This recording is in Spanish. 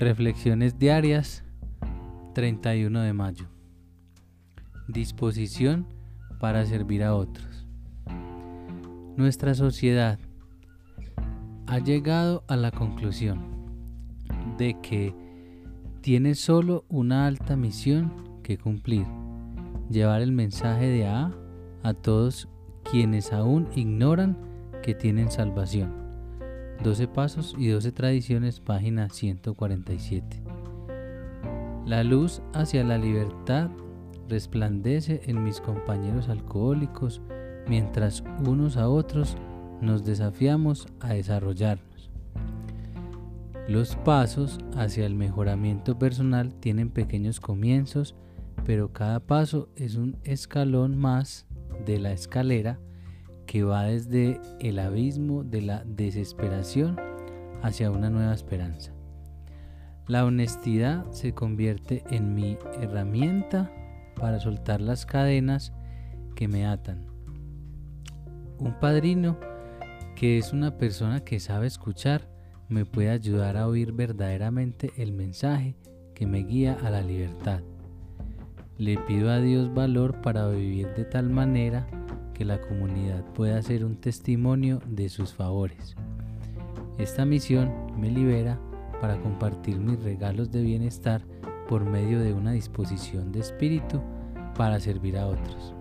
Reflexiones diarias 31 de mayo. Disposición para servir a otros. Nuestra sociedad ha llegado a la conclusión de que tiene solo una alta misión que cumplir, llevar el mensaje de A a todos quienes aún ignoran que tienen salvación. 12 Pasos y 12 Tradiciones, página 147. La luz hacia la libertad resplandece en mis compañeros alcohólicos mientras unos a otros nos desafiamos a desarrollarnos. Los pasos hacia el mejoramiento personal tienen pequeños comienzos, pero cada paso es un escalón más de la escalera que va desde el abismo de la desesperación hacia una nueva esperanza. La honestidad se convierte en mi herramienta para soltar las cadenas que me atan. Un padrino que es una persona que sabe escuchar me puede ayudar a oír verdaderamente el mensaje que me guía a la libertad. Le pido a Dios valor para vivir de tal manera que la comunidad pueda ser un testimonio de sus favores. Esta misión me libera para compartir mis regalos de bienestar por medio de una disposición de espíritu para servir a otros.